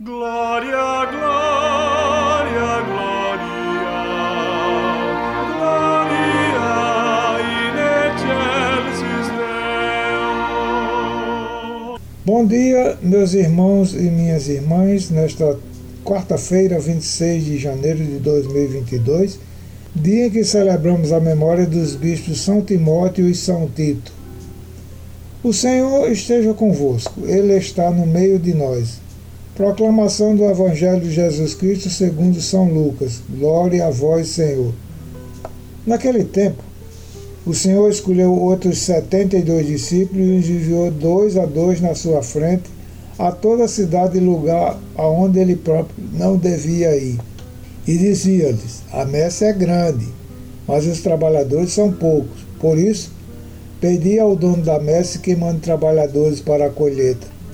Glória, glória, glória, glória in Deo. Bom dia, meus irmãos e minhas irmãs, nesta quarta-feira, 26 de janeiro de 2022, dia em que celebramos a memória dos bispos São Timóteo e São Tito. O Senhor esteja convosco, Ele está no meio de nós. Proclamação do Evangelho de Jesus Cristo segundo São Lucas. Glória a vós, Senhor. Naquele tempo, o Senhor escolheu outros setenta e dois discípulos e os enviou dois a dois na sua frente a toda a cidade e lugar aonde ele próprio não devia ir. E dizia-lhes: A messe é grande, mas os trabalhadores são poucos. Por isso, pedi ao dono da messe que mande trabalhadores para a colheita.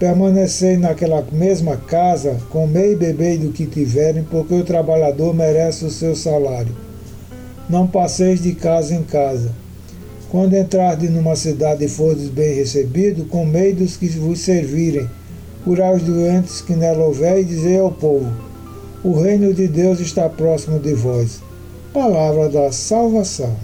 permanecei naquela mesma casa, comei e bebei do que tiverem, porque o trabalhador merece o seu salário. Não passeis de casa em casa. Quando entrardes numa cidade e fordes bem recebido, comei dos que vos servirem, curai os doentes que nela houver e dizei ao povo: O reino de Deus está próximo de vós. Palavra da salvação.